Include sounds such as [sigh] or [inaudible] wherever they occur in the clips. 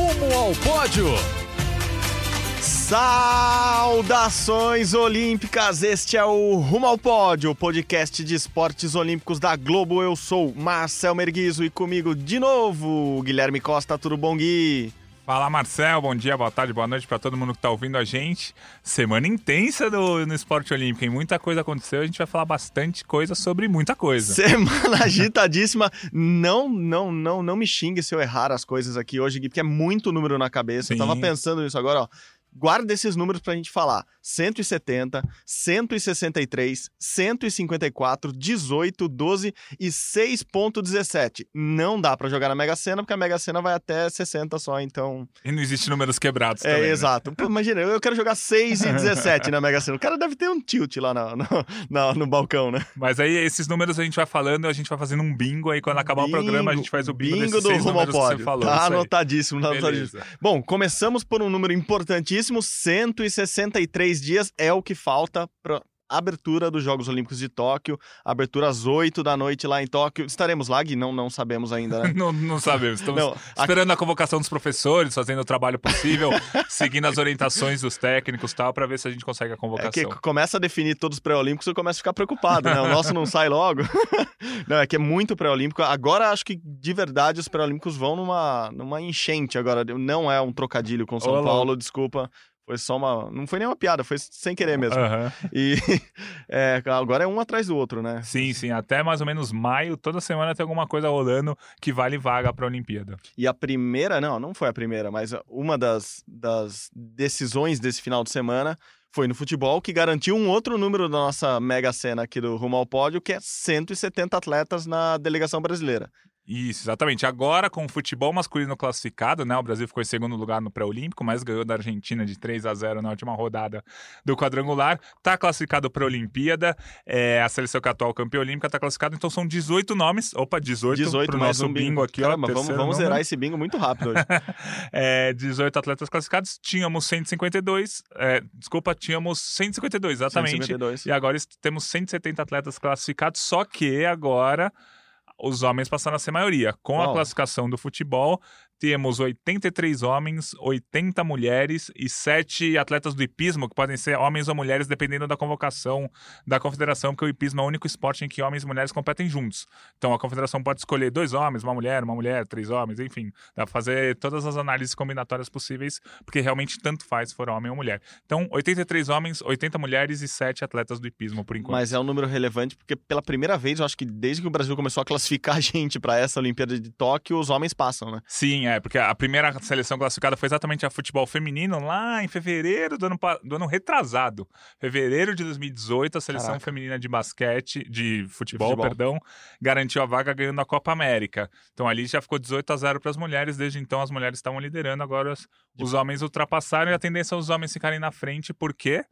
ao pódio. Saudações olímpicas! Este é o Rumo ao Pódio, podcast de esportes olímpicos da Globo. Eu sou Marcel Merguizo e comigo de novo Guilherme Costa. Tudo bom, Gui? Fala Marcel, bom dia, boa tarde, boa noite para todo mundo que está ouvindo a gente. Semana intensa do, no esporte olímpico, hein? Muita coisa aconteceu, a gente vai falar bastante coisa sobre muita coisa. Semana [laughs] agitadíssima. Não, não, não, não me xingue se eu errar as coisas aqui hoje, Gui, porque é muito número na cabeça. Sim. Eu tava pensando nisso agora, ó guarda esses números para a gente falar. 170, 163, 154, 18, 12 e 6.17. Não dá para jogar na Mega Sena, porque a Mega Sena vai até 60 só, então... E não existe números quebrados é, também, né? exato. Pô, imagina, eu quero jogar 6 e 17 na Mega Sena. O cara deve ter um tilt lá no, no, no, no, balcão, né? Mas aí esses números a gente vai falando, a gente vai fazendo um bingo, aí quando acabar bingo, o programa a gente faz o bingo, bingo do rumo ao pódio. Falou, tá anotadíssimo, tá anotadíssimo. Bom, começamos por um número importantíssimo, 163 dias é o que falta para abertura dos Jogos Olímpicos de Tóquio, abertura às 8 da noite lá em Tóquio. Estaremos lá, Gui? Não, não sabemos ainda, né? [laughs] não, não sabemos. Estamos não, esperando a... a convocação dos professores, fazendo o trabalho possível, [laughs] seguindo as orientações dos técnicos e tal, para ver se a gente consegue a convocação. É que começa a definir todos os pré-olímpicos, eu começo a ficar preocupado, né? O nosso não sai logo. [laughs] não, é que é muito pré-olímpico. Agora acho que de verdade os pré-olímpicos vão numa, numa enchente agora. Não é um trocadilho com São Olá. Paulo, desculpa. Foi só uma. Não foi nem uma piada, foi sem querer mesmo. Uhum. E [laughs] é, agora é um atrás do outro, né? Sim, sim. Até mais ou menos maio, toda semana tem alguma coisa rolando que vale vaga para a Olimpíada. E a primeira, não, não foi a primeira, mas uma das, das decisões desse final de semana foi no futebol, que garantiu um outro número da nossa mega cena aqui do Rumo ao Pódio, que é 170 atletas na delegação brasileira. Isso, exatamente. Agora, com o futebol masculino classificado, né? O Brasil ficou em segundo lugar no pré-olímpico, mas ganhou da Argentina de 3 a 0 na última rodada do quadrangular. Está classificado para a Olimpíada. É, a seleção que é atual campeã olímpica está classificada, então são 18 nomes. Opa, 18, 18 para o nosso um bingo. bingo aqui, Caramba, ó. Vamos, vamos zerar esse bingo muito rápido hoje. [laughs] é, 18 atletas classificados. Tínhamos 152. É, desculpa, tínhamos 152, exatamente. 152. E agora temos 170 atletas classificados, só que agora os homens passaram a ser maioria. Com Uau. a classificação do futebol, temos 83 homens, 80 mulheres e 7 atletas do hipismo, que podem ser homens ou mulheres, dependendo da convocação da confederação, porque o hipismo é o único esporte em que homens e mulheres competem juntos. Então a confederação pode escolher dois homens, uma mulher, uma mulher, três homens, enfim. Dá pra fazer todas as análises combinatórias possíveis, porque realmente tanto faz se for homem ou mulher. Então, 83 homens, 80 mulheres e 7 atletas do hipismo, por enquanto. Mas é um número relevante, porque pela primeira vez, eu acho que desde que o Brasil começou a classificar a gente para essa Olimpíada de Tóquio, os homens passam, né? Sim, é, porque a primeira seleção classificada foi exatamente a futebol feminino lá em fevereiro do ano, do ano retrasado. Fevereiro de 2018, a seleção Caraca. feminina de basquete, de futebol, de futebol, perdão, garantiu a vaga ganhando a Copa América. Então ali já ficou 18 a 0 para as mulheres, desde então as mulheres estavam liderando, agora os, os homens ultrapassaram e a tendência é os homens ficarem na frente, por quê?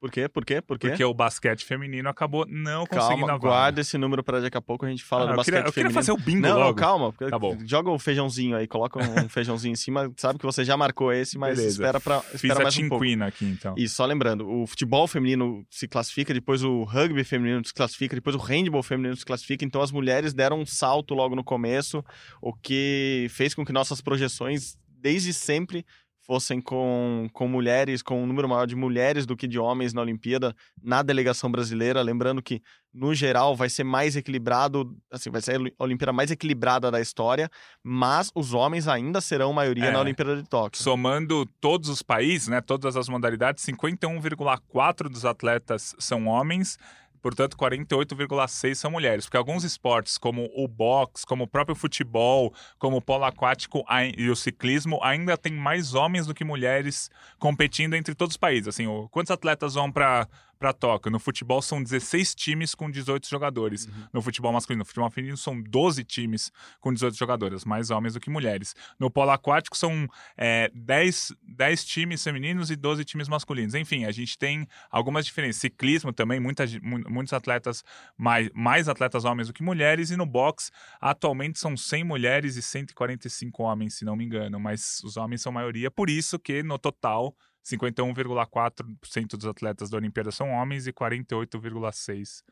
Por quê? Por quê? Por quê? Porque o basquete feminino acabou não conseguindo calma, guarda esse número para daqui a pouco a gente fala ah, do basquete queria, eu feminino. Eu queria fazer o bingo não, logo. Não, calma. Tá bom. Joga o um feijãozinho aí, coloca um [laughs] feijãozinho em cima. Sabe que você já marcou esse, mas Beleza. espera para espera Fiz mais a um pouco. aqui, então. E só lembrando, o futebol feminino se classifica, depois o rugby feminino se classifica, depois o handball feminino se classifica. Então as mulheres deram um salto logo no começo, o que fez com que nossas projeções desde sempre fossem com, com mulheres, com um número maior de mulheres do que de homens na Olimpíada, na delegação brasileira. Lembrando que, no geral, vai ser mais equilibrado, assim, vai ser a Olimpíada mais equilibrada da história, mas os homens ainda serão maioria é, na Olimpíada de Tóquio. Somando todos os países, né, todas as modalidades, 51,4% dos atletas são homens Portanto, 48,6 são mulheres, porque alguns esportes, como o boxe, como o próprio futebol, como o polo aquático e o ciclismo, ainda tem mais homens do que mulheres competindo entre todos os países. Assim, quantos atletas vão para para Tóquio. No futebol são 16 times com 18 jogadores. Uhum. No futebol masculino, no futebol feminino são 12 times com 18 jogadores, mais homens do que mulheres. No polo aquático são é, 10, 10 times femininos e 12 times masculinos. Enfim, a gente tem algumas diferenças. Ciclismo também, muita, muitos atletas, mais, mais atletas homens do que mulheres. E no boxe, atualmente são 100 mulheres e 145 homens, se não me engano. Mas os homens são maioria, por isso que no total 51,4% dos atletas da Olimpíada são homens e 48,6%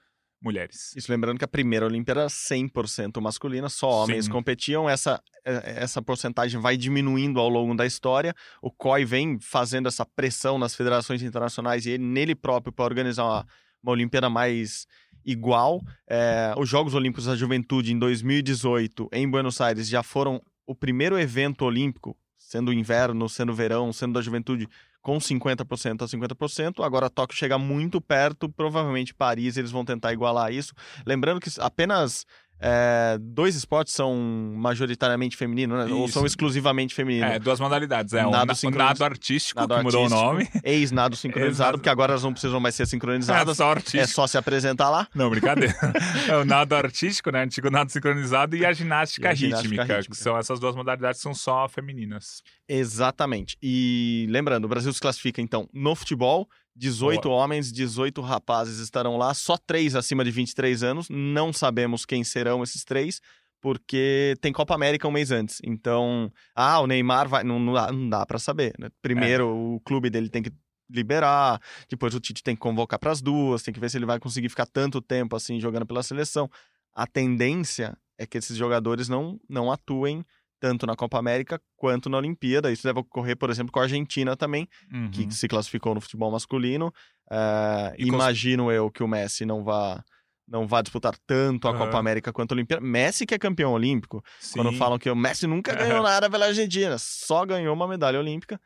mulheres. Isso lembrando que a primeira Olimpíada era 100% masculina, só homens Sim. competiam. Essa, é, essa porcentagem vai diminuindo ao longo da história. O COI vem fazendo essa pressão nas federações internacionais e ele, nele próprio para organizar uma, uma Olimpíada mais igual. É, os Jogos Olímpicos da Juventude em 2018 em Buenos Aires já foram o primeiro evento olímpico, sendo inverno, sendo verão, sendo da juventude, com 50% a 50%. Agora Tóquio chega muito perto, provavelmente Paris eles vão tentar igualar isso. Lembrando que apenas é, dois esportes são majoritariamente femininos, né? ou são exclusivamente femininos. É, duas modalidades. É Nado o, sincroniz- nado artístico, Nado que mudou artístico, o nome. Ex-nado sincronizado, [laughs] Exato. porque agora elas não precisam mais ser É sincronizadas. só É artístico. só se apresentar lá. Não, brincadeira. [laughs] é o nado artístico, né? Antigo nado sincronizado e a ginástica, E a ginástica rítmica, rítmica. que são essas duas modalidades que são só femininas. Exatamente. E lembrando, o Brasil se classifica então no futebol. 18 homens, 18 rapazes estarão lá, só três acima de 23 anos. Não sabemos quem serão esses três, porque tem Copa América um mês antes. Então, ah, o Neymar vai. Não, não dá, não dá para saber. né? Primeiro, o clube dele tem que liberar, depois o Tite tem que convocar para as duas, tem que ver se ele vai conseguir ficar tanto tempo assim jogando pela seleção. A tendência é que esses jogadores não, não atuem tanto na Copa América quanto na Olimpíada. Isso deve ocorrer, por exemplo, com a Argentina também, Uhum. que se classificou no futebol masculino. Eh, E cons- imagino eu que o Messi não vá não vá disputar tanto a Aham. Copa América quanto a Olimpíada. Messi que é campeão olímpico. Quando Sim. falam que o Messi nunca [laughs] ganhou nada pela Argentina, só ganhou uma medalha olímpica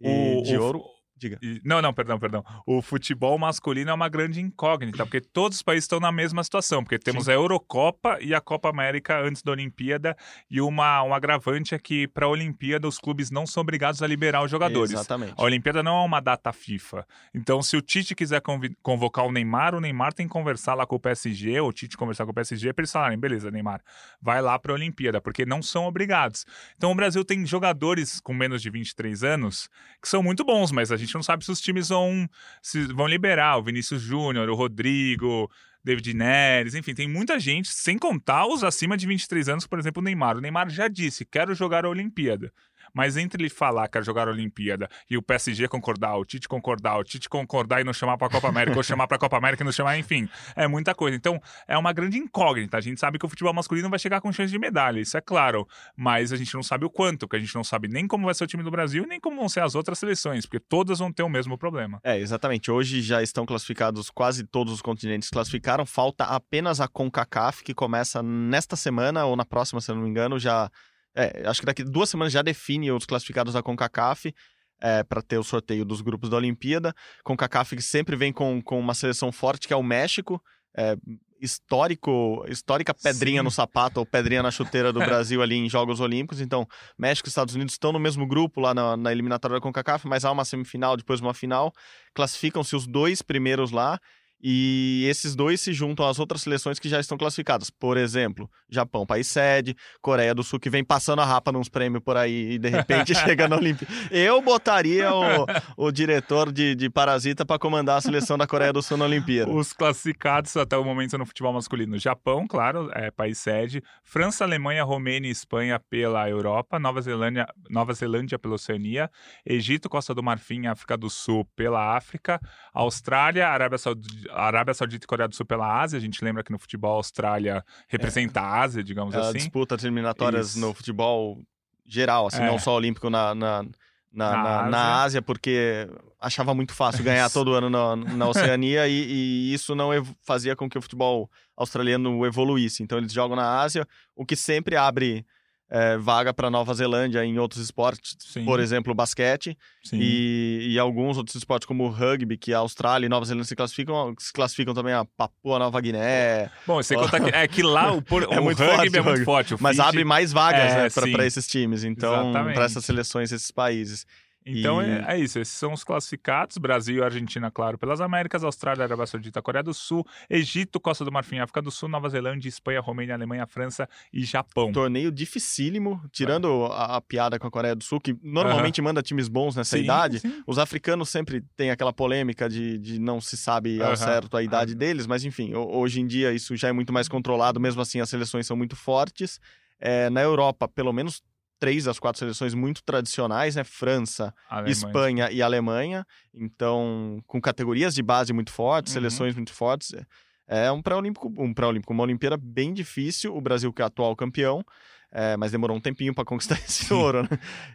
e O- de o- ouro. Diga. E- Não, não, perdão, perdão. O futebol masculino é uma grande incógnita, porque todos os países estão na mesma situação, porque temos a Eurocopa e a Copa América antes da Olimpíada, e uma, um agravante é que para a Olimpíada os clubes não são obrigados a liberar os jogadores. Exatamente. A Olimpíada não é uma data FIFA. Então, se o Tite quiser convocar o Neymar, o Neymar tem que conversar lá com o PSG, ou o Tite conversar com o PSG, para eles falarem: beleza, Neymar, vai lá para a Olimpíada, porque não são obrigados. Então, o Brasil tem jogadores com menos de 23 anos que são muito bons, mas a gente não sabe se os times vão, se vão liberar. O Vinícius Júnior, o Rodrigo. David Neres, enfim, tem muita gente, sem contar os acima de 23 anos, por exemplo, o Neymar. O Neymar já disse: quero jogar a Olimpíada. Mas entre ele falar que jogar a Olimpíada e o PSG concordar, o Tite concordar, o Tite concordar e não chamar para a Copa América, ou chamar para a Copa América e não chamar, enfim, é muita coisa. Então, é uma grande incógnita. A gente sabe que o futebol masculino vai chegar com chance de medalha, isso é claro. Mas a gente não sabe o quanto, porque a gente não sabe nem como vai ser o time do Brasil, nem como vão ser as outras seleções, porque todas vão ter o mesmo problema. É, exatamente. Hoje já estão classificados, quase todos os continentes classificaram. Falta apenas a CONCACAF, que começa nesta semana ou na próxima, se eu não me engano. Já, é, acho que daqui duas semanas já define os classificados da CONCACAF. É, para ter o sorteio dos grupos da Olimpíada. CONCACAF que sempre vem com, com uma seleção forte, que é o México. É, histórico, histórica pedrinha Sim. no sapato ou pedrinha na chuteira do [laughs] Brasil ali em Jogos Olímpicos. Então, México e Estados Unidos estão no mesmo grupo lá na, na eliminatória da CONCACAF, mas há uma semifinal, depois uma final. Classificam-se os dois primeiros lá e esses dois se juntam às outras seleções que já estão classificadas. Por exemplo, Japão, país sede, Coreia do Sul, que vem passando a rapa nos prêmios por aí e de repente [laughs] chega na Olimpíada. Eu botaria o, o diretor de, de Parasita para comandar a seleção da Coreia do Sul na Olimpíada. Os classificados até o momento no futebol masculino: Japão, claro, é país sede, França, Alemanha, Romênia e Espanha pela Europa, Nova Zelândia, Nova Zelândia pela Oceania, Egito, Costa do Marfim África do Sul pela África, Austrália, Arábia Saudita, Arábia Saudita e Coreia do Sul pela Ásia. A gente lembra que no futebol a Austrália representa a Ásia, digamos Ela assim. disputa as eliminatórias no futebol geral, assim, É. não só olímpico na, na, na, Na na- na Ásia. Ásia, porque achava muito fácil ganhar [laughs] todo ano na, na Oceania e, e isso não fazia com que o futebol australiano evoluísse. Então eles jogam na Ásia, o que sempre abre é, vaga para Nova Zelândia em outros esportes, Sim, por exemplo, o basquete e, e alguns outros esportes como o rugby, que a Austrália e Nova Zelândia se classificam, se classificam também a Papua Nova Guiné, Bom, você conta que, é que lá o, por, [laughs] É o muito rugby forte é muito forte. Mas Fiji- abre mais vagas É, né, para esses times, então para essas seleções, esses países. Então E- é, é isso, esses são os classificados: Brasil e Argentina, claro, pelas Américas, Austrália, Arábia Saudita, Coreia do Sul, Egito, Costa do Marfim, África do Sul, Nova Zelândia, Espanha, Romênia, Alemanha, França e Japão. Torneio dificílimo, tirando a, a piada com a Coreia do Sul, que normalmente manda times bons nessa Sim, idade. sim. Os africanos sempre têm aquela polêmica de, de não se sabe ao Aham. certo a idade Aham. deles, mas enfim, ho- hoje em dia isso já é muito mais controlado, mesmo assim as seleções são muito fortes. É, na Europa, pelo menos três das quatro seleções muito tradicionais, né? França, Alemanha. Espanha e Alemanha. Então, com categorias de base muito fortes, Uhum. seleções muito fortes. É um pré-olímpico, um pré-olímpico, uma Olimpíada bem difícil. O Brasil que é atual campeão, é, mas demorou um tempinho para conquistar [laughs] esse ouro, né?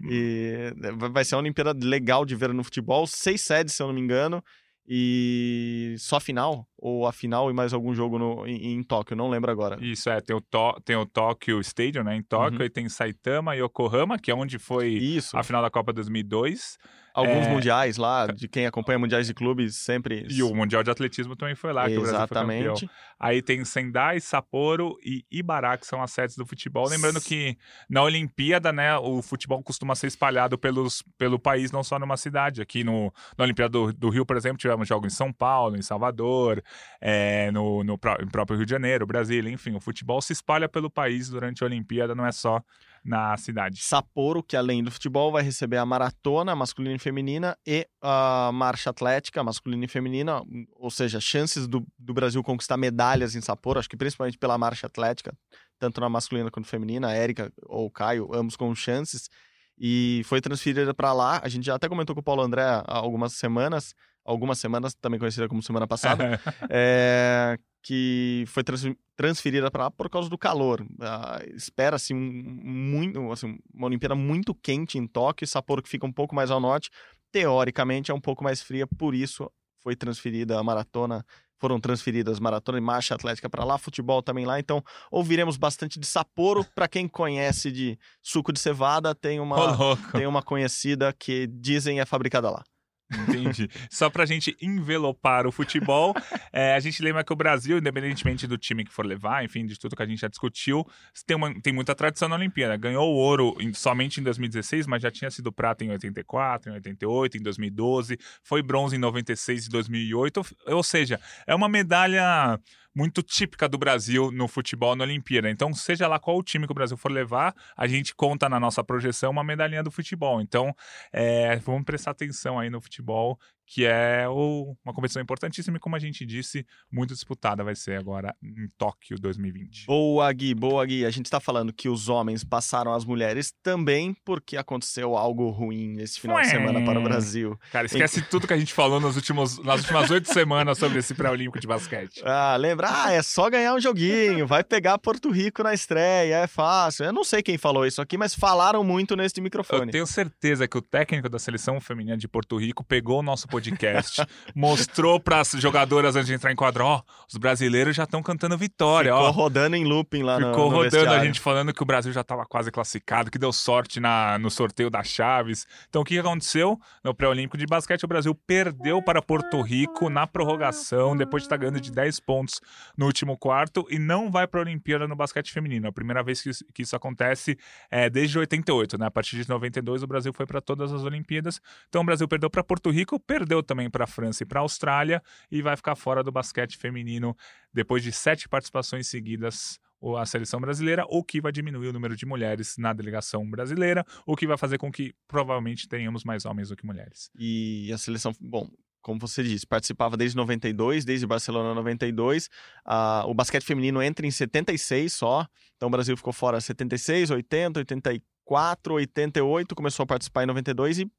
E vai ser uma Olimpíada legal de ver no futebol. Seis sedes, se eu não me engano. E só a final? Ou a final e mais algum jogo no, em, em Tóquio? Não lembro agora. Isso, é. Tem o, to, tem o Tóquio Stadium, né? Em Tóquio. Uhum. E tem Saitama e Yokohama, que é onde foi Isso. a final da Copa 2002. Alguns é... mundiais lá, de quem acompanha mundiais de clubes, sempre. E o Mundial de Atletismo também foi lá, que Exatamente. o Brasil foi campeão. Aí tem Sendai, Sapporo e Ibará, que são as sedes do futebol. Lembrando que na Olimpíada, né, o futebol costuma ser espalhado pelos, pelo país, não só numa cidade. Aqui no, na Olimpíada do, do Rio, por exemplo, tivemos jogos em São Paulo, em Salvador, é, no, no, no próprio Rio de Janeiro, Brasília, enfim. O futebol se espalha pelo país durante a Olimpíada, não é só na cidade. Sapporo, que além do futebol vai receber a maratona masculina e feminina e a marcha atlética masculina e feminina, ou seja, chances do, do Brasil conquistar medalhas em Sapporo, acho que principalmente pela marcha atlética, tanto na masculina quanto feminina, a Érica ou o Caio, ambos com chances, e foi transferida para lá. A gente já até comentou com o Paulo André há algumas semanas, algumas semanas, também conhecida como semana passada, [laughs] é, que foi trans, transferida para lá por causa do calor. Uh, Espera-se um, muito, assim, uma Olimpíada muito quente em Tóquio, Sapporo que fica um pouco mais ao norte, teoricamente é um pouco mais fria, por isso foi transferida a maratona, foram transferidas maratona e marcha atlética para lá, futebol também lá, então ouviremos bastante de Sapporo, para quem conhece de suco de cevada, tem uma, tem uma conhecida que dizem é fabricada lá. Entendi. Só pra gente envelopar o futebol, [laughs] é, a gente lembra que o Brasil, independentemente do time que for levar, enfim, de tudo que a gente já discutiu, tem, uma, tem muita tradição na Olimpíada. Ganhou o ouro em, somente em 2016, mas já tinha sido prata em 84, em 88, em 2012, foi bronze em 96 e 2008. Ou seja, é uma medalha muito típica do Brasil no futebol na Olimpíada. Então, seja lá qual o time que o Brasil for levar, a gente conta na nossa projeção uma medalhinha do futebol. Então, é, vamos prestar atenção aí no futebol que é uma competição importantíssima e, como a gente disse, muito disputada vai ser agora em Tóquio 2020. Boa, Gui, boa, Gui. A gente está falando que os homens passaram as mulheres também porque aconteceu algo ruim nesse final Ué. de semana para o Brasil. Cara, esquece em... tudo que a gente falou nos últimos, nas últimas oito [laughs] semanas sobre esse pré-olímpico de basquete. Ah, lembra? Ah, é só ganhar um joguinho, vai pegar Porto Rico na estreia, é fácil. Eu não sei quem falou isso aqui, mas falaram muito nesse microfone. Eu tenho certeza que o técnico da seleção feminina de Porto Rico pegou o nosso podcast podcast, [laughs] mostrou para as jogadoras antes de entrar em quadro, ó, oh, os brasileiros já estão cantando vitória, Ficou ó. rodando em looping lá Ficou no, no rodando vestiário. a gente falando que o Brasil já estava quase classificado, que deu sorte na, no sorteio das chaves. Então o que aconteceu no pré-olímpico de basquete? O Brasil perdeu para Porto Rico na prorrogação, depois de estar ganhando de 10 pontos no último quarto e não vai para a Olimpíada no basquete feminino. A primeira vez que, que isso acontece é desde 88, né? A partir de 92 o Brasil foi para todas as Olimpíadas. Então o Brasil perdeu para Porto Rico, perdeu também para a França e para a Austrália e vai ficar fora do basquete feminino depois de sete participações seguidas a seleção brasileira, o que vai diminuir o número de mulheres na delegação brasileira, o que vai fazer com que provavelmente tenhamos mais homens do que mulheres. E a seleção, bom, como você disse, participava desde 92, desde Barcelona 92. Uh, o basquete feminino entra em 76 só, então o Brasil ficou fora 76, 80, 84, 88, começou a participar em 92 e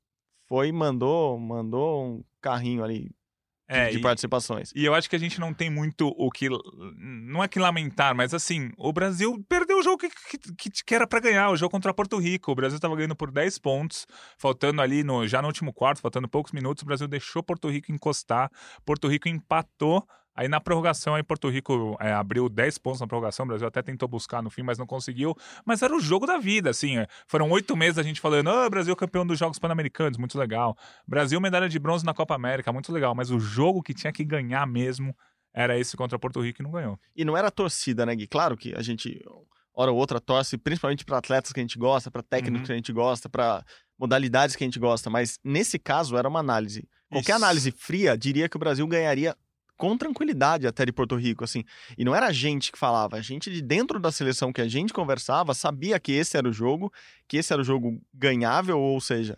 foi mandou mandou um carrinho ali é, de, participações. E eu acho que a gente não tem muito o que. Não é que lamentar, mas assim, o Brasil perdeu o jogo que, que, que era para ganhar, o jogo contra Porto Rico. O Brasil estava ganhando por 10 pontos, faltando ali no, já no último quarto, faltando poucos minutos. O Brasil deixou Porto Rico encostar. Porto Rico empatou Aí na prorrogação, aí Porto Rico é, abriu 10 pontos na prorrogação, o Brasil até tentou buscar no fim, mas não conseguiu. Mas era o jogo da vida, assim. É. Foram oito meses a gente falando, oh, Brasil campeão dos Jogos Pan-Americanos, muito legal. Brasil medalha de bronze na Copa América, muito legal. Mas o jogo que tinha que ganhar mesmo era esse contra Porto Rico e não ganhou. E não era torcida, né, Gui? Claro que a gente, hora ou outra, torce, principalmente para atletas que a gente gosta, para técnicos uhum. que a gente gosta, para modalidades que a gente gosta. Mas nesse caso era uma análise. Qualquer Isso. análise fria diria que o Brasil ganharia com tranquilidade até de Porto Rico, assim. E não era a gente que falava, a gente de dentro da seleção que a gente conversava sabia que esse era o jogo, que esse era o jogo ganhável, ou seja,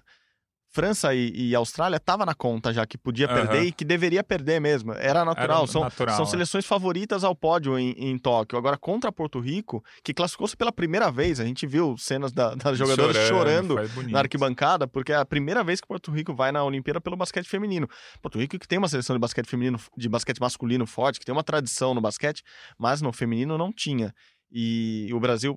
França e, e Austrália tava na conta já que podia perder e que deveria perder mesmo. Era natural. Era são, natural, são é. seleções favoritas ao pódio em, em Tóquio. Agora, contra Porto Rico, que classificou-se pela primeira vez, a gente viu cenas da- das jogadoras chorando bonito. na arquibancada, porque é a primeira vez que Porto Rico vai na Olimpíada pelo basquete feminino. Porto Rico que tem uma seleção de basquete feminino, de basquete masculino forte, que tem uma tradição no basquete, mas no feminino não tinha. E o Brasil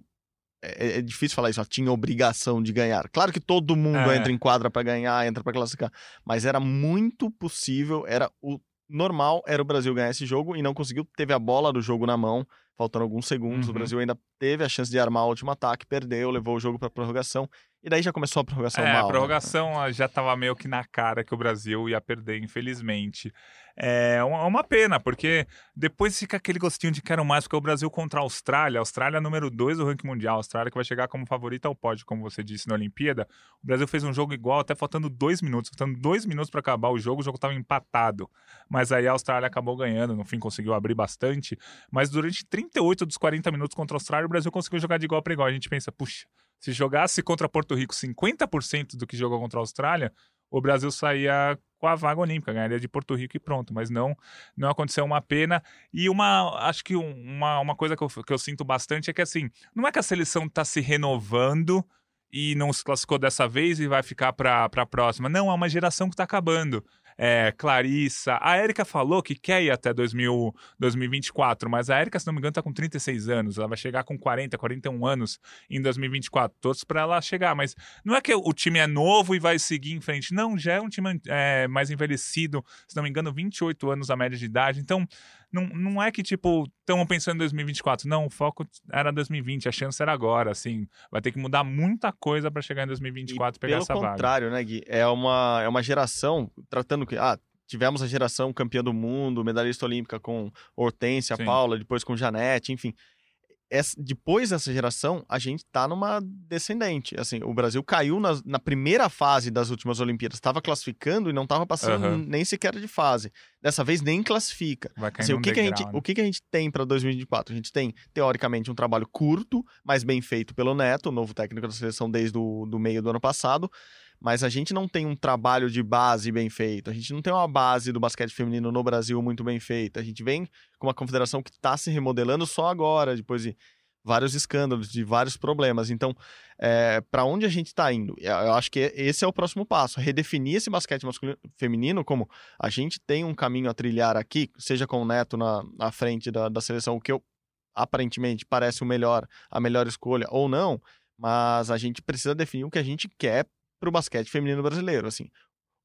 é, é difícil falar isso, ó, tinha obrigação de ganhar. Claro que todo mundo É. entra em quadra para ganhar, entra para classificar, mas era muito possível, era o normal era o Brasil ganhar esse jogo e não conseguiu, teve a bola do jogo na mão, faltando alguns segundos, Uhum. o Brasil ainda teve a chance de armar o último ataque, perdeu, levou o jogo para prorrogação e daí já começou a prorrogação É, mal. a né? prorrogação ah, já tava meio que na cara que o Brasil ia perder, infelizmente. É uma, uma pena, porque depois fica aquele gostinho de quero mais, porque o Brasil contra a Austrália, a Austrália é número 2 do ranking mundial, a Austrália que vai chegar como favorita ao pódio, como você disse na Olimpíada. O Brasil fez um jogo igual, até faltando dois minutos, faltando dois minutos para acabar o jogo, o jogo tava empatado. Mas aí a Austrália acabou ganhando, no fim conseguiu abrir bastante. Mas durante 38 dos 40 minutos contra a Austrália, o Brasil conseguiu jogar de igual para igual. A gente pensa, puxa, se jogasse contra Porto Rico 50% do que jogou contra a Austrália, o Brasil saía com a vaga olímpica, ganharia de Porto Rico e pronto. Mas não, não aconteceu uma pena. E uma, acho que um- uma, uma coisa que eu, que eu sinto bastante é que assim, não é que a seleção está se renovando e não se classificou dessa vez e vai ficar para a próxima. Não, é uma geração que está acabando. É, Clarissa, a Érica falou que quer ir até 2000, 2024, mas a Érica, se não me engano, tá com 36 anos, ela vai chegar com 40, 41 anos em 2024, todos para ela chegar, mas não é que o time é novo e vai seguir em frente, não, já é um time é, mais envelhecido, se não me engano, 28 anos a média de idade, então não, não é que, tipo, estamos pensando em 2024, não, o foco era 2020, a chance era agora, assim, vai ter que mudar muita coisa para chegar em 2024 e pegar Pelo essa vaga. contrário, né, Gui? É uma, é uma geração, tratando que. Ah, tivemos a geração campeã do mundo, medalhista olímpica com Hortência, Sim. Paula, depois com Janete, enfim. Essa- depois dessa geração, a gente tá numa descendente. Assim, o Brasil caiu na, na primeira fase das últimas Olimpíadas, estava classificando e não estava passando Aham. nem sequer de fase. Dessa vez nem classifica. Vai cair Assim, o que, que a gente, o que, que a gente tem para 2024? A gente tem, teoricamente, um trabalho curto, mas bem feito pelo Neto, o novo técnico da seleção desde o do meio do ano passado. Mas a gente não tem um trabalho de base bem feito. A gente não tem uma base do basquete feminino no Brasil muito bem feita. A gente vem com uma confederação que está se remodelando só agora, depois de vários escândalos, de vários problemas. Então, para onde a gente está indo? Eu eu acho que esse é o próximo passo. Redefinir esse basquete masculino, feminino como a gente tem um caminho a trilhar aqui, seja com o Neto na, na frente da, da seleção, o que eu aparentemente parece o melhor, a melhor escolha ou não, mas a gente precisa definir o que a gente quer para o basquete feminino brasileiro. Assim,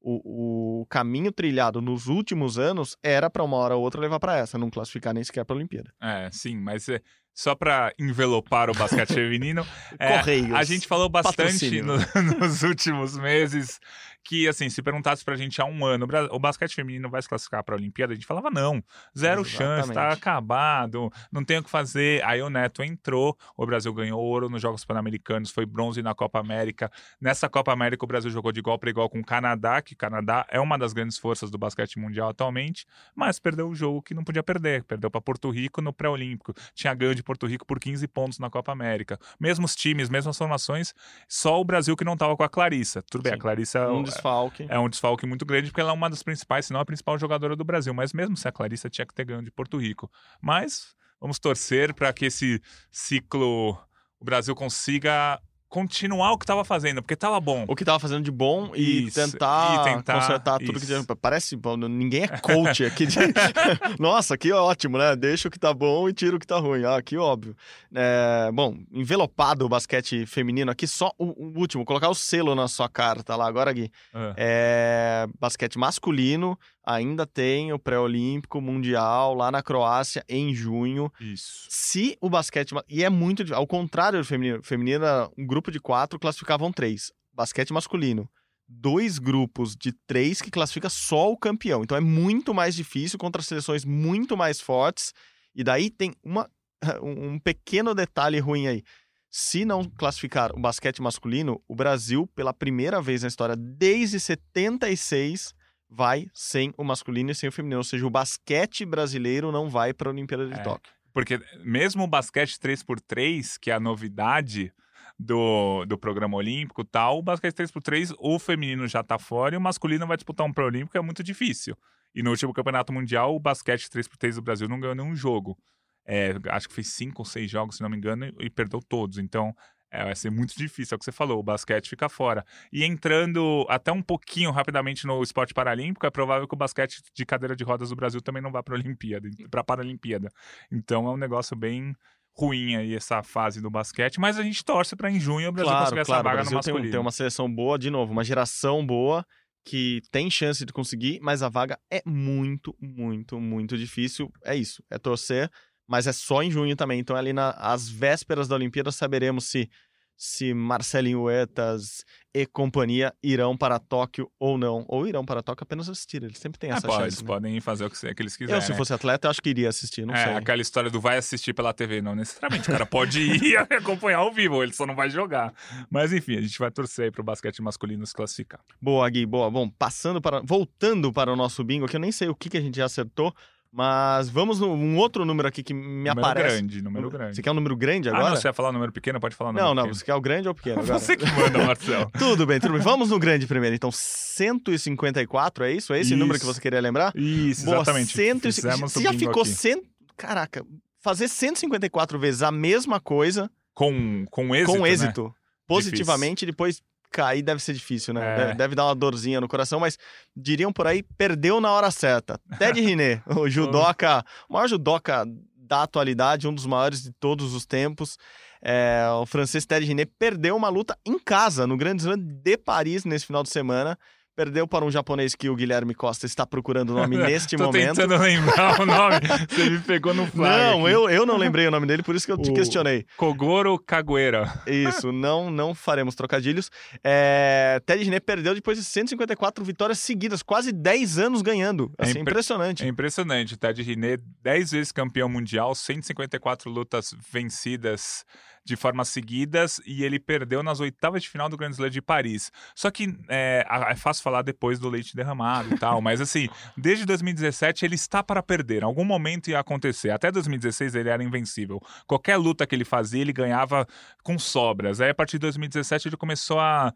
o, o caminho trilhado nos últimos anos era para uma hora ou outra levar para essa, não classificar nem sequer para a Olimpíada. É, sim, mas é, só para envelopar o basquete [laughs] feminino, é, Correios. a gente falou bastante no- [laughs] nos últimos meses que, assim, se perguntasse pra gente há um ano, o basquete feminino vai se classificar pra Olimpíada, a gente falava não, zero chance, tá Exatamente. acabado, não tem o que fazer. Aí o Neto entrou, o Brasil ganhou ouro nos Jogos Pan-Americanos, foi bronze na Copa América. Nessa Copa América o Brasil jogou de igual para igual com o Canadá, que o Canadá é uma das grandes forças do basquete mundial atualmente, mas perdeu o jogo que não podia perder, perdeu para Porto Rico no pré-olímpico. Tinha ganho de Porto Rico por 15 pontos na Copa América. Mesmos times, mesmas formações, só o Brasil que não tava com a Clarissa. Tudo bem, Sim. a Clarissa é Um desfalque. é um desfalque muito grande, porque ela é uma das principais, se não a principal jogadora do Brasil. Mas mesmo se a Clarissa tinha que ter ganho de Porto Rico. Mas vamos torcer para que esse ciclo o Brasil consiga continuar o que estava fazendo, porque estava bom. O que tava fazendo de bom e, Isso, tentar, e tentar- consertar tudo que isso. tinha. Parece. Ninguém é coach aqui. de- [laughs] Nossa, que ótimo, né? Deixa o que tá bom e tira o que tá ruim. Ah, que óbvio. É, bom, envelopado o basquete feminino aqui, só o, o último, colocar o selo na sua carta lá agora, Gui. Ah, É, basquete masculino ainda tem o pré-olímpico mundial lá na Croácia em junho. isso. Se o basquete. E é muito. Ao contrário do feminino. Feminino um grupo de quatro, classificavam três. Basquete masculino. Dois grupos de três que classifica só o campeão. Então é muito mais difícil contra seleções muito mais fortes. E daí tem uma, [laughs] um pequeno detalhe ruim aí. Se não classificar o basquete masculino, o Brasil, pela primeira vez na história, desde 76, vai sem o masculino e sem o feminino. Ou seja, o basquete brasileiro não vai para a Olimpíada de É. Tóquio. Porque mesmo o basquete 3x3, que é a novidade, do, do programa olímpico tal, o basquete 3x3, o feminino já tá fora e o masculino vai disputar um pré-olímpico, é muito difícil. E no último campeonato mundial, o basquete 3x3 do Brasil não ganhou nenhum jogo. É, acho que fez cinco ou seis jogos, se não me engano, e, e perdeu todos. Então, é, vai ser muito difícil, é o que você falou, o basquete fica fora. E entrando até um pouquinho rapidamente no esporte paralímpico, é provável que o basquete de cadeira de rodas do Brasil também não vá para a Olimpíada, para a Paralimpíada. Então é um negócio bem ruim aí essa fase do basquete, mas a gente torce para em junho o Brasil claro, conseguir claro, essa vaga o Brasil no masculino. Tem, tem uma seleção boa, de novo, uma geração boa que tem chance de conseguir, mas a vaga é muito, muito, muito difícil. É isso, é torcer, mas é só em junho também. Então, ali nas vésperas da Olimpíada, saberemos se se Marcelinho Huetas e companhia irão para Tóquio ou não. Ou irão para Tóquio apenas assistir. Eles sempre têm Ah, essa pode, chance. eles né? podem fazer o que, eles quiserem. Eu, se né? fosse atleta, eu acho que iria assistir, não é, sei. aquela história do vai assistir pela TV, não necessariamente. O cara pode ir e [laughs] acompanhar ao vivo, ele só não vai jogar. Mas enfim, a gente vai torcer aí pro basquete masculino se classificar. Boa, Gui, boa. Bom, passando para. Voltando para o nosso bingo, que eu nem sei o que, que a gente já acertou, mas vamos no um outro número aqui que me número aparece. grande, número grande. Você quer um número grande Ah, agora? não, você vai falar um número pequeno, pode falar um número não, não, pequeno. você quer o grande ou o pequeno? [laughs] Agora? Você que manda, Marcelo. [laughs] Tudo bem, tudo bem. Vamos no grande primeiro. Então, 154, é isso? É esse Isso. número que você queria lembrar? Isso, Boa, exatamente. 150. Fizemos Você já ficou aqui. 100. Caraca, fazer 154 vezes a mesma coisa Com, com êxito, com né? êxito, positivamente, depois cair deve ser difícil, né? É. Deve, dar uma dorzinha no coração, mas diriam por aí, perdeu na hora certa. Ted [laughs] Riné, o judoca, o maior judoca da atualidade, um dos maiores de todos os tempos. É, o francês Ted Riné perdeu uma luta em casa, no Grande Slam de Paris, nesse final de semana. Perdeu para um japonês que o Guilherme Costa está procurando o nome [laughs] neste Tô momento. tentando lembrar o nome. [laughs] Você me pegou no flag. Não, aqui. eu, eu não lembrei o nome dele, por isso que eu te O- questionei. Kogoro Cagueira. Isso, [laughs] não não faremos trocadilhos. É, Ted Riné perdeu depois de 154 vitórias seguidas, quase 10 anos ganhando. É Assim, impre- impressionante. É impressionante. Ted Riné, 10 vezes campeão mundial, 154 lutas vencidas de forma seguidas e ele perdeu nas oitavas de final do Grand Slam de Paris. Só que é, é fácil falar depois do leite derramado e tal, mas assim, [laughs] desde 2017 ele está para perder. Em algum momento ia acontecer. Até 2016 ele era invencível. Qualquer luta que ele fazia, ele ganhava com sobras. Aí a partir de 2017 ele começou a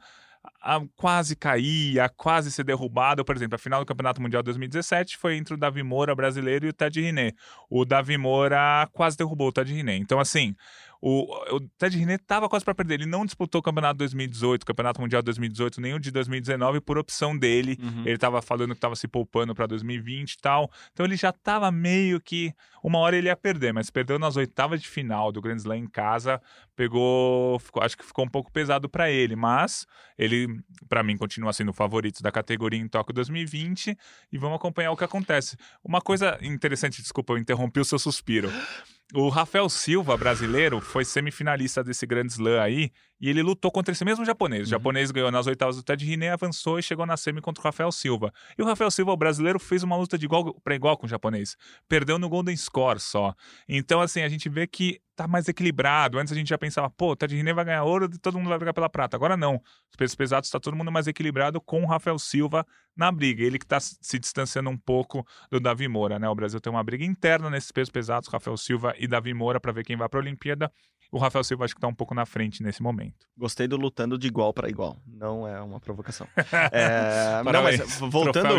a quase cair, a quase ser derrubado. Por exemplo, a final do Campeonato Mundial 2017 foi entre o Davi Moura brasileiro e o Ted Riné. O Davi Moura quase derrubou o Ted Riné. Então, assim, o, o Ted Riné estava quase para perder. Ele não disputou o Campeonato 2018, o Campeonato Mundial 2018, nem o de 2019 por opção dele. Uhum. Ele estava falando que estava se poupando para 2020 e tal. Então ele já estava meio que. Uma hora ele ia perder, mas perdeu nas oitavas de final do Grand Slam em casa. Pegou. ficou- acho que ficou um pouco pesado para ele, mas ele, para mim, continua sendo o favorito da categoria em Tóquio 2020. E vamos acompanhar o que acontece. Uma coisa interessante, desculpa, eu interrompi o seu suspiro. [gasps] O Rafael Silva, brasileiro, foi semifinalista desse Grand Slam aí, e ele lutou contra esse mesmo japonês. O Uhum. japonês ganhou nas oitavas do Ted Riné, avançou e chegou na semi contra o Rafael Silva. E o Rafael Silva, o brasileiro, fez uma luta de igual para igual com o japonês. Perdeu no Golden Score só. Então, assim, a gente vê que tá mais equilibrado. Antes a gente já pensava, pô, o Ted Riné vai ganhar ouro e todo mundo vai brigar pela prata. Agora não. Os pesos pesados tá todo mundo mais equilibrado com o Rafael Silva na briga. Ele que tá se distanciando um pouco do Davi Moura, né? O Brasil tem uma briga interna nesses pesos pesados, Rafael Silva e Davi Moura, para ver quem vai para a Olimpíada. O Rafael Silva acho que tá um pouco na frente nesse momento. Gostei do lutando de igual para igual. Não é uma provocação. [laughs] É, não, mas voltando,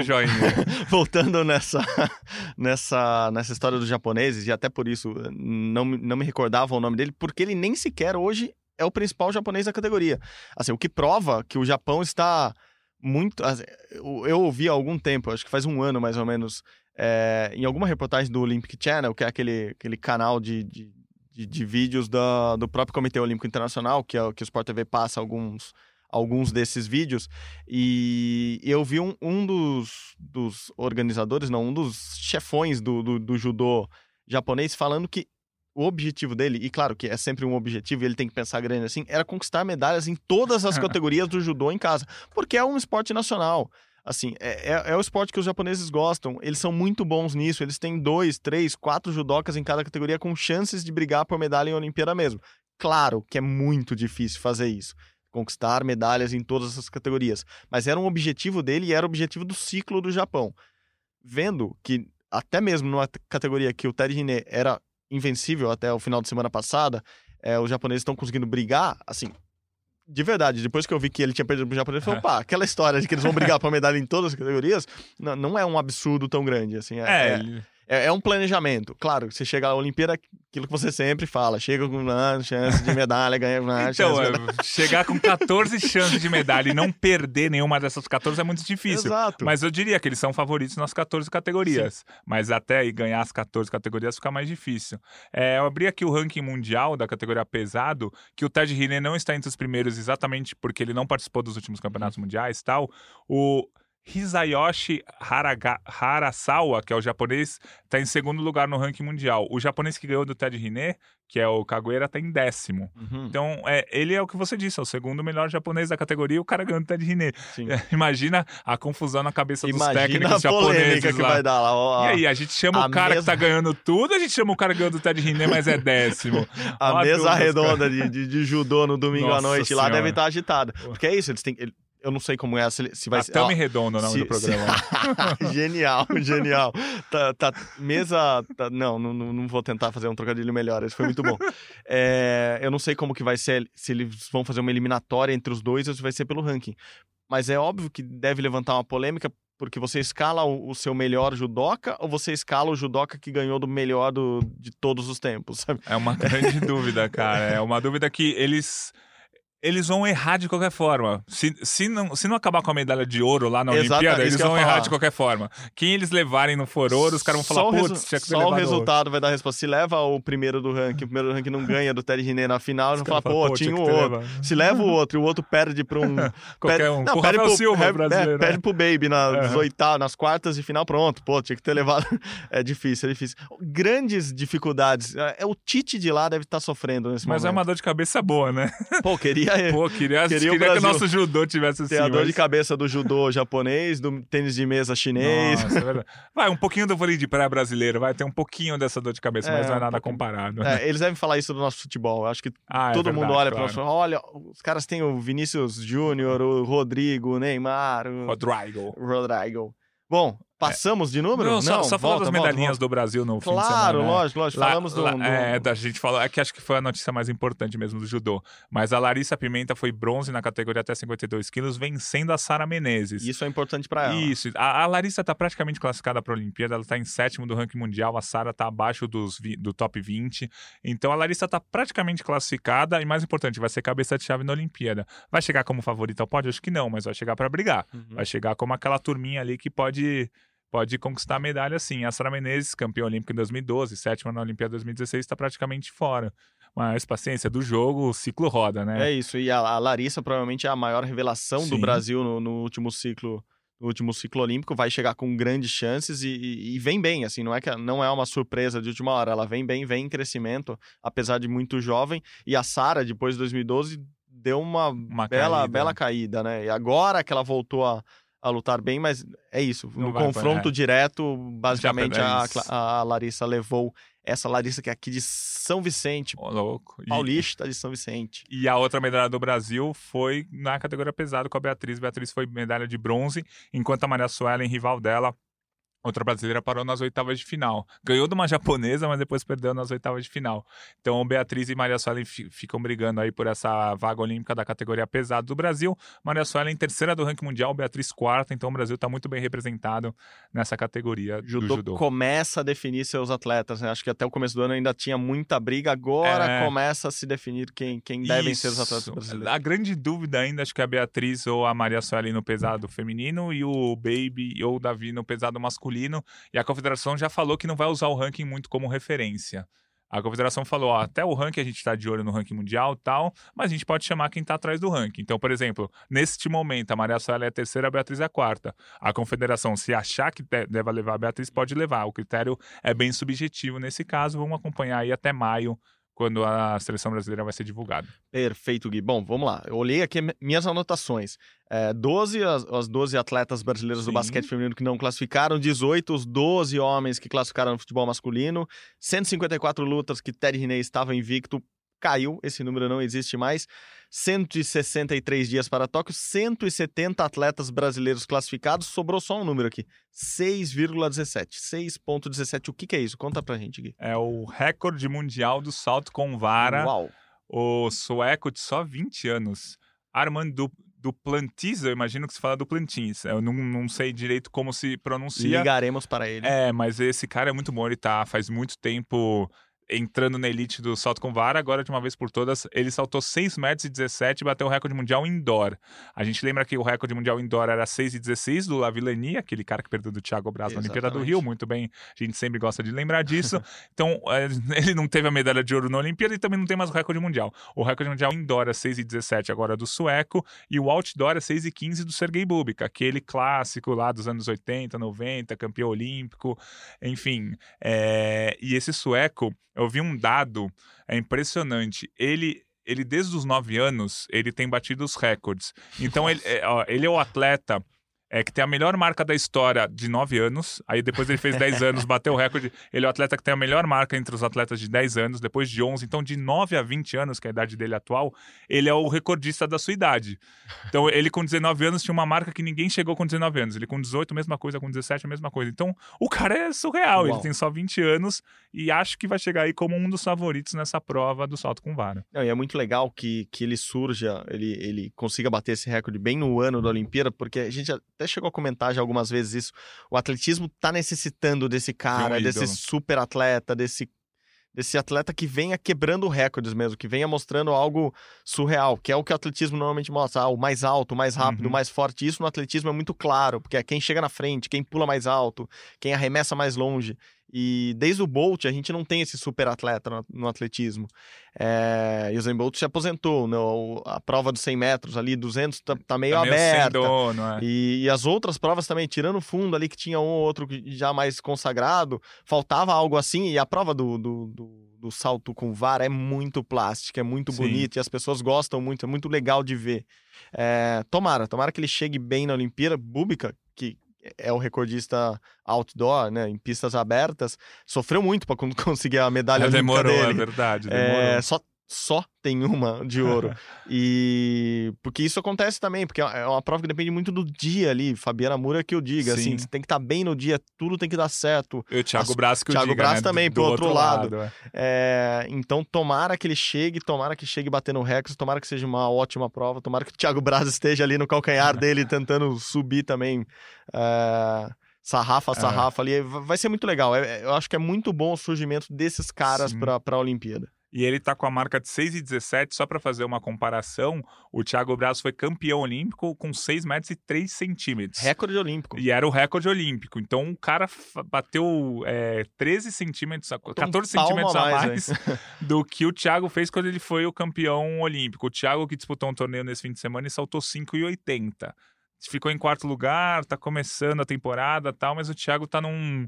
[laughs] voltando nessa, nessa, nessa história dos japoneses, e até por isso não, me- não me recordava o nome dele, porque ele nem sequer hoje é o principal japonês da categoria. Assim, o que prova que o Japão está muito. assim, Eu eu ouvi há algum tempo, acho que faz um ano mais ou menos, é, em alguma reportagem do Olympic Channel, que é aquele, aquele canal de, de, de, de vídeos da, do próprio Comitê Olímpico Internacional, que, é, o que o Sport TV passa alguns, alguns desses vídeos, e eu vi um, um dos, dos organizadores, não, um dos chefões do, do, do judô japonês falando que o objetivo dele, e claro que é sempre um objetivo, e ele tem que pensar grande assim, era conquistar medalhas em todas as [laughs] categorias do judô em casa, porque é um esporte nacional. Assim, é, é, é o esporte que os japoneses gostam, eles são muito bons nisso, eles têm dois, três, quatro judocas em cada categoria com chances de brigar por medalha em Olimpíada mesmo. Claro que é muito difícil fazer isso, conquistar medalhas em todas as categorias, mas era um objetivo dele e era o objetivo do ciclo do Japão. Vendo que até mesmo numa categoria que o Ted Riné era invencível até o final de semana passada, é, os japoneses estão conseguindo brigar, assim, de verdade, depois que eu vi que ele tinha perdido pro japonês, eu falei, opa, aquela história de que eles vão brigar pra medalha em todas as categorias, não, não é um absurdo tão grande, assim. É, É, é, é- é um planejamento. Claro, você chega à Olimpíada, aquilo que você sempre fala, chega com ah, chance de medalha, ganha ah, Então, chance de é, medalha. chegar com 14 [laughs] chances de medalha e não perder nenhuma dessas 14 é muito difícil. Exato. Mas eu diria que eles são favoritos nas 14 categorias. Mas até aí ganhar as 14 categorias fica mais difícil. É, eu abri aqui o ranking mundial da categoria pesado, que o Ted Hine não está entre os primeiros exatamente porque ele não participou dos últimos campeonatos mundiais e tal. O Hisayoshi Haraga- Harasawa, que é o japonês, está em segundo lugar no ranking mundial. O japonês que ganhou do Ted Hine, que é o Kagueira, está em décimo. Uhum, Então, é, ele é o que você disse, é o segundo melhor japonês da categoria, o cara ganhou do Ted Hine. É, [laughs] Imagina a confusão na cabeça dos Imagina técnicos a polêmica japoneses que lá. vai dar lá. ó, E aí, a gente chama a o cara que mesa- tá ganhando tudo, a gente chama o cara que ganhou do Ted Hine, mas é décimo. [laughs] A Ó, mesa redonda de, de, de judô no domingo à Nossa noite lá Senhora. deve estar agitada. Porque é isso, eles têm. ele- Eu não sei como é, se, se vai ser. Tatame Redondo, o nome se- do programa. [laughs] genial, [laughs] genial. Tá, tá- mesa. tá- não, não, não não vou tentar fazer um trocadilho melhor. Esse foi muito bom. [laughs] É, eu não sei como que vai ser, se eles vão fazer uma eliminatória entre os dois ou se vai ser pelo ranking. Mas é óbvio que deve levantar uma polêmica, porque você escala o, o seu melhor judoca ou você escala o judoca que ganhou do melhor do, de todos os tempos, sabe? É uma grande dúvida, cara. É uma dúvida que eles. Eles vão errar de qualquer forma. Se, se, não, se não acabar com a medalha de ouro lá na Exato, Olimpíada, eles vão errar falar. de qualquer forma. Quem eles levarem no for ouro, os caras vão falar, putz, tinha que ter Só o levado ouro." resultado vai dar a resposta. Se leva o primeiro do ranking, o primeiro do ranking não ganha do Ted Riner na final, Os não caras fala, falam, pô, tinha o outro. Se leva o outro e o outro perde pra um. [laughs] Qualquer um. Não, Com o perde pro, Silva, é, brasileiro. é, perde pro Baby nas Aham. oitavas, nas quartas de final, pronto. Pô, tinha que ter levado. [laughs] É difícil, é difícil. Grandes dificuldades. É, é o Tite de lá deve estar sofrendo nesse Mas é momento. uma dor de cabeça boa, né? Pô, queria. Pô, queria, Queria queria, que o nosso judô tivesse assim. ter a dor mas- de cabeça do judô japonês, do tênis de mesa chinês. Nossa, é verdade. Vai, um pouquinho do vôlei de praia brasileiro, vai ter um pouquinho dessa dor de cabeça, É, mas não é um nada pouquinho. comparado. É, eles devem falar isso do nosso futebol. Eu acho que Ah, é todo mundo verdade, olha para claro. nós e fala: olha, os caras têm o Vinícius Júnior, o Rodrigo, o Neymar, o Rodrigo. Rodrigo. Bom, passamos de número? Não, só, só falar volta, das medalhinhas volta. do Brasil no fim de Claro, semana. né? lógico, lógico. Lá- Falamos do. lá- do- É, da- gente falou, é que acho que foi a notícia mais importante mesmo do judô. Mas a Larissa Pimenta foi bronze na categoria até 52 quilos, vencendo a Sara Menezes. Isso é importante para ela. Isso. A, a Larissa tá praticamente classificada para a Olimpíada, ela tá em sétimo do ranking mundial, a Sara tá abaixo dos, do top 20. Então a Larissa tá praticamente classificada e mais importante, vai ser cabeça de chave na Olimpíada. Vai chegar como favorita ao pódio? Acho que não, mas vai chegar para brigar. Uhum. Vai chegar como aquela turminha ali que pode pode conquistar medalha sim. A Sara Menezes, campeã olímpica em 2012, sétima na Olimpíada 2016, está praticamente fora. Mas paciência do jogo, o ciclo roda, né? É isso. E a, a Larissa provavelmente é a maior revelação do Sim. Brasil no, no último ciclo. No último ciclo olímpico, vai chegar com grandes chances e, e- e vem bem, assim, não é que não é uma surpresa de última hora, ela vem bem, vem em crescimento, apesar de muito jovem. E a Sara, depois de 2012, deu uma, Uma bela, caída. bela caída, né? E agora que ela voltou a, a lutar bem, mas é isso. Não no vai, confronto é. direto, basicamente a, a Larissa levou essa Larissa que é aqui de São Vicente, Ô, louco. E- paulista de São Vicente. E a outra medalha do Brasil foi na categoria pesado com a Beatriz. Beatriz foi medalha de bronze, enquanto a Maria Suelen, rival dela, outra brasileira, parou nas oitavas de final. Ganhou de uma [laughs] japonesa, mas depois perdeu nas oitavas de final. Então, Beatriz e Maria Suelen fi- ficam brigando aí por essa vaga olímpica da categoria pesado do Brasil. Maria Suelen, terceira do ranking mundial, Beatriz quarta. Então, o Brasil está muito bem representado nessa categoria judô, do judô. começa a definir seus atletas. Né? Acho que até o começo do ano ainda tinha muita briga, agora É. começa a se definir quem, quem devem ser os atletas Isso. brasileiros. A grande dúvida ainda, acho que é a Beatriz ou a Maria Sueli no pesado feminino e o Baby ou o Davi no pesado masculino. E a confederação já falou que não vai usar o ranking muito como referência. A confederação falou, ó, até o ranking a gente está de olho no ranking mundial tal, mas a gente pode chamar quem está atrás do ranking. Então, por exemplo, neste momento, a Maria Sueli é a terceira, a Beatriz é a quarta. A confederação, se achar que de- deve levar a Beatriz, pode levar. O critério é bem subjetivo nesse caso. Vamos acompanhar aí até maio, quando a seleção brasileira vai ser divulgada. Perfeito, Gui. Bom, vamos lá. Eu olhei aqui mi- minhas anotações. É, 12 as, as 12 atletas brasileiras do Sim. basquete feminino que não classificaram, 18 os 12 homens que classificaram no futebol masculino, 154 lutas que Ted Riney estava invicto, caiu, esse número não existe mais. 163 dias para Tóquio, 170 atletas brasileiros classificados, sobrou só um número aqui, 6,17. 6,17. O que, que é isso? Conta pra gente, Gui. É o recorde mundial do salto com vara. Uau. O sueco de só 20 anos. Armand Duplantis, eu imagino que se fala Duplantis. Eu não, não sei direito como se pronuncia. Ligaremos para ele. É, mas esse cara é muito bom, ele tá faz muito tempo entrando na elite do salto com vara, agora de uma vez por todas, ele saltou 6 metros e 17 e bateu o recorde mundial indoor. A gente lembra que o recorde mundial indoor era 6 e 16 do Lavillenie, aquele cara que perdeu do Thiago Braz na Olimpíada do Rio, muito bem, a gente sempre gosta de lembrar disso. [laughs] então, é, ele não teve a medalha de ouro na Olimpíada e também não tem mais o recorde mundial. O recorde mundial indoor é 6 e 17 agora do sueco e o outdoor é 6 e 15 do Sergei Bubika, aquele clássico lá dos anos 80, 90, campeão olímpico, enfim. É... E esse sueco eu vi um dado, é impressionante. Ele, ele desde os nove anos, ele tem batido os recordes. Então, ele, é, ó, ele é o atleta é, que tem a melhor marca da história de 9 anos. Aí depois ele fez [laughs] 10 anos, bateu o recorde. Ele é o atleta que tem a melhor marca entre os atletas de 10 anos, depois de 11. Então, de 9 a 20 anos, que é a idade dele atual, ele é o recordista da sua idade. Então, ele com 19 anos tinha uma marca que ninguém chegou com 19 anos. Ele com 18, mesma coisa, com 17, a mesma coisa. Então, o cara é surreal. Uau. Ele tem só 20 anos e acho que vai chegar aí como um dos favoritos nessa prova do salto com vara. Não, e é muito legal que, que ele surja, ele, ele consiga bater esse recorde bem no ano da Olimpíada, porque a gente até chegou a comentar já algumas vezes isso. O atletismo tá necessitando desse cara, desse super atleta, desse desse atleta que venha quebrando recordes mesmo, que venha mostrando algo surreal, que é o que o atletismo normalmente mostra, ah, o mais alto, o mais rápido, uhum. o mais forte. Isso no atletismo é muito claro, porque é quem chega na frente, quem pula mais alto, quem arremessa mais longe. E desde o Bolt a gente não tem esse super atleta no, no atletismo. É, e o Zen Bolt se aposentou, né? a prova dos 100 metros ali, 200 tá, tá meio tá aberta. Meio dono, é. e, e, as outras provas também, tirando o fundo ali que tinha um ou outro já mais consagrado, faltava algo assim. E a prova do, do, do, do salto com vara é muito plástica, é muito bonita e as pessoas gostam muito, é muito legal de ver. É, tomara, tomara que ele chegue bem na Olimpíada. Búbica, é o recordista outdoor, né, em pistas abertas, sofreu muito para [laughs] conseguir a medalha é, demorou, dele. é verdade, demorou. É, só só tem uma de ouro. [laughs] e porque isso acontece também, porque é uma prova que depende muito do dia ali. Fabiana Moura que eu diga, assim, Sim. assim, você tem que estar tá bem no dia, tudo tem que dar certo. E o Thiago Braz que eu Thiago diga, Braz né? também, do, pro outro, outro lado. lado é. É, então, tomara que ele chegue, tomara que chegue batendo recorde, tomara que seja uma ótima prova, tomara que o Thiago Braz [laughs] esteja ali no calcanhar [laughs] dele tentando subir também. É sarrafa, é. sarrafa ali. Vai ser muito legal. É, eu acho que é muito bom o surgimento desses caras para a Olimpíada. E ele tá com a marca de 6,17, só para fazer uma comparação, o Thiago Braz foi campeão olímpico com 6 metros e 3 centímetros. Recorde olímpico. E era o recorde olímpico. Então o cara bateu é, 13 centímetros, 14 um centímetros a mais, mais [laughs] do que o Thiago fez quando ele foi o campeão olímpico. O Thiago que disputou um torneio nesse fim de semana e saltou 5,80. Ficou em quarto lugar, tá começando a temporada tal, mas o Thiago tá num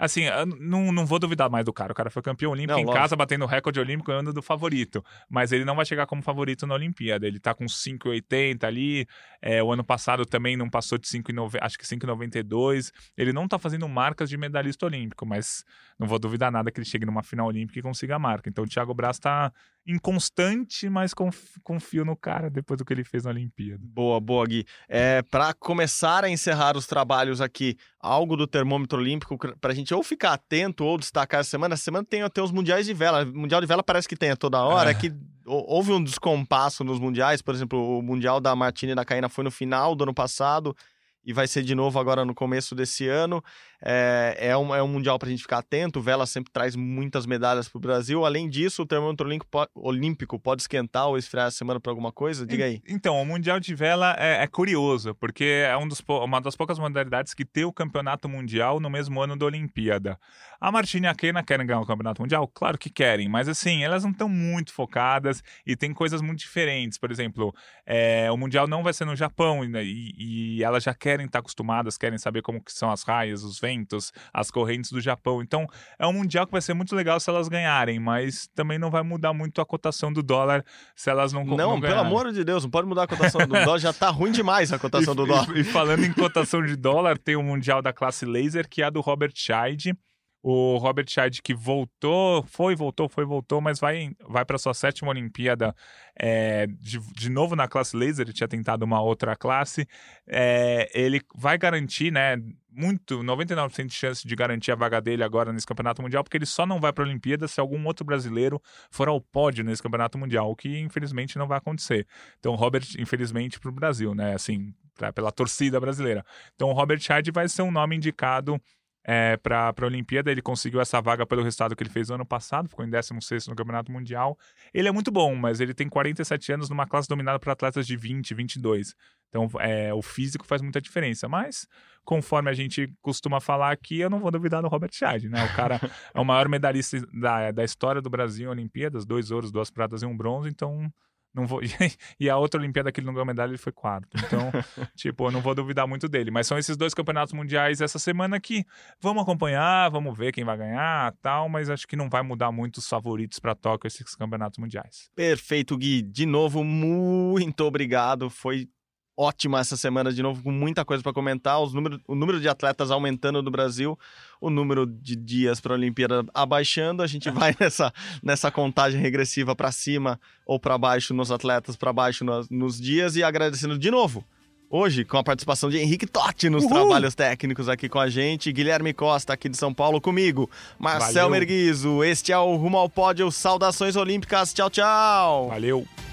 Assim, não, não vou duvidar mais do cara. O cara foi campeão olímpico não, em lógico. casa, batendo o recorde olímpico, ano do favorito. Mas ele não vai chegar como favorito na Olimpíada. Ele tá com 5,80 ali. É, o ano passado também não passou de 5,90, acho que 5,92. Ele não tá fazendo marcas de medalhista olímpico, mas não vou duvidar nada que ele chegue numa final olímpica e consiga a marca. Então o Thiago Braz tá inconstante, mas confio no cara depois do que ele fez na Olimpíada. Boa, boa, Gui. É, para começar a encerrar os trabalhos aqui, algo do termômetro olímpico para a gente ou ficar atento ou destacar essa semana. Essa semana tem até os mundiais de vela. Mundial de vela parece que tem a toda hora. É. que houve um descompasso nos mundiais. Por exemplo, o mundial da Martina e da Caína foi no final do ano passado e vai ser de novo agora no começo desse ano. É, é, um, é um mundial para a gente ficar atento. Vela sempre traz muitas medalhas para o Brasil. Além disso, o termômetro olímpico pode esquentar ou esfriar a semana para alguma coisa? Diga aí. Então, o Mundial de Vela é, é curioso, porque é um dos, uma das poucas modalidades que tem o campeonato mundial no mesmo ano da Olimpíada. A Martina e a Kena querem ganhar o campeonato mundial? Claro que querem, mas assim, elas não estão muito focadas e tem coisas muito diferentes. Por exemplo, é, o Mundial não vai ser no Japão e, e elas já querem estar acostumadas, querem saber como que são as raias, os ventos ventos, as correntes do Japão. Então, é um mundial que vai ser muito legal se elas ganharem, mas também não vai mudar muito a cotação do dólar se elas não Não, não pelo amor de Deus, não pode mudar a cotação do dólar, já tá ruim demais a cotação e, do dólar. E, e falando em cotação de dólar, tem o mundial da classe laser, que é a do Robert Scheid. O Robert Scheid que voltou, foi, voltou, foi, voltou, mas vai, vai para sua sétima Olimpíada é, de, de novo na classe laser, ele tinha tentado uma outra classe. É, ele vai garantir, né? Muito, 99% de chance de garantir a vaga dele agora nesse campeonato mundial, porque ele só não vai para a Olimpíada se algum outro brasileiro for ao pódio nesse campeonato mundial, o que infelizmente não vai acontecer. Então, Robert, infelizmente, para o Brasil, né? Assim, pra, pela torcida brasileira. Então, o Robert Scheid vai ser um nome indicado é, para a Olimpíada. Ele conseguiu essa vaga pelo resultado que ele fez no ano passado, ficou em 16 no Campeonato Mundial. Ele é muito bom, mas ele tem 47 anos numa classe dominada por atletas de 20, 22. Então, é, o físico faz muita diferença. Mas, conforme a gente costuma falar aqui, eu não vou duvidar do Robert Scheid, né? O cara [laughs] é o maior medalhista da, da história do Brasil em Olimpíadas, dois ouros, duas pratas e um bronze, então não vou... [laughs] e a outra Olimpíada que ele não ganhou medalha, ele foi quarto. Então, [laughs] tipo, eu não vou duvidar muito dele. Mas são esses dois campeonatos mundiais essa semana que vamos acompanhar, vamos ver quem vai ganhar tal, mas acho que não vai mudar muito os favoritos para Tóquio esses campeonatos mundiais. Perfeito, Gui. De novo, muito obrigado. Foi ótima essa semana de novo, com muita coisa para comentar. Os número, o número de atletas aumentando no Brasil, o número de dias para a Olimpíada abaixando. A gente [laughs] vai nessa, nessa contagem regressiva para cima ou para baixo nos atletas, para baixo nos, nos dias. E agradecendo de novo hoje com a participação de Henrique Totti nos Uhul. trabalhos técnicos aqui com a gente, Guilherme Costa aqui de São Paulo comigo, Marcel Valeu. Merguizo, este é o Rumo ao Pódio, saudações olímpicas, tchau, tchau! Valeu!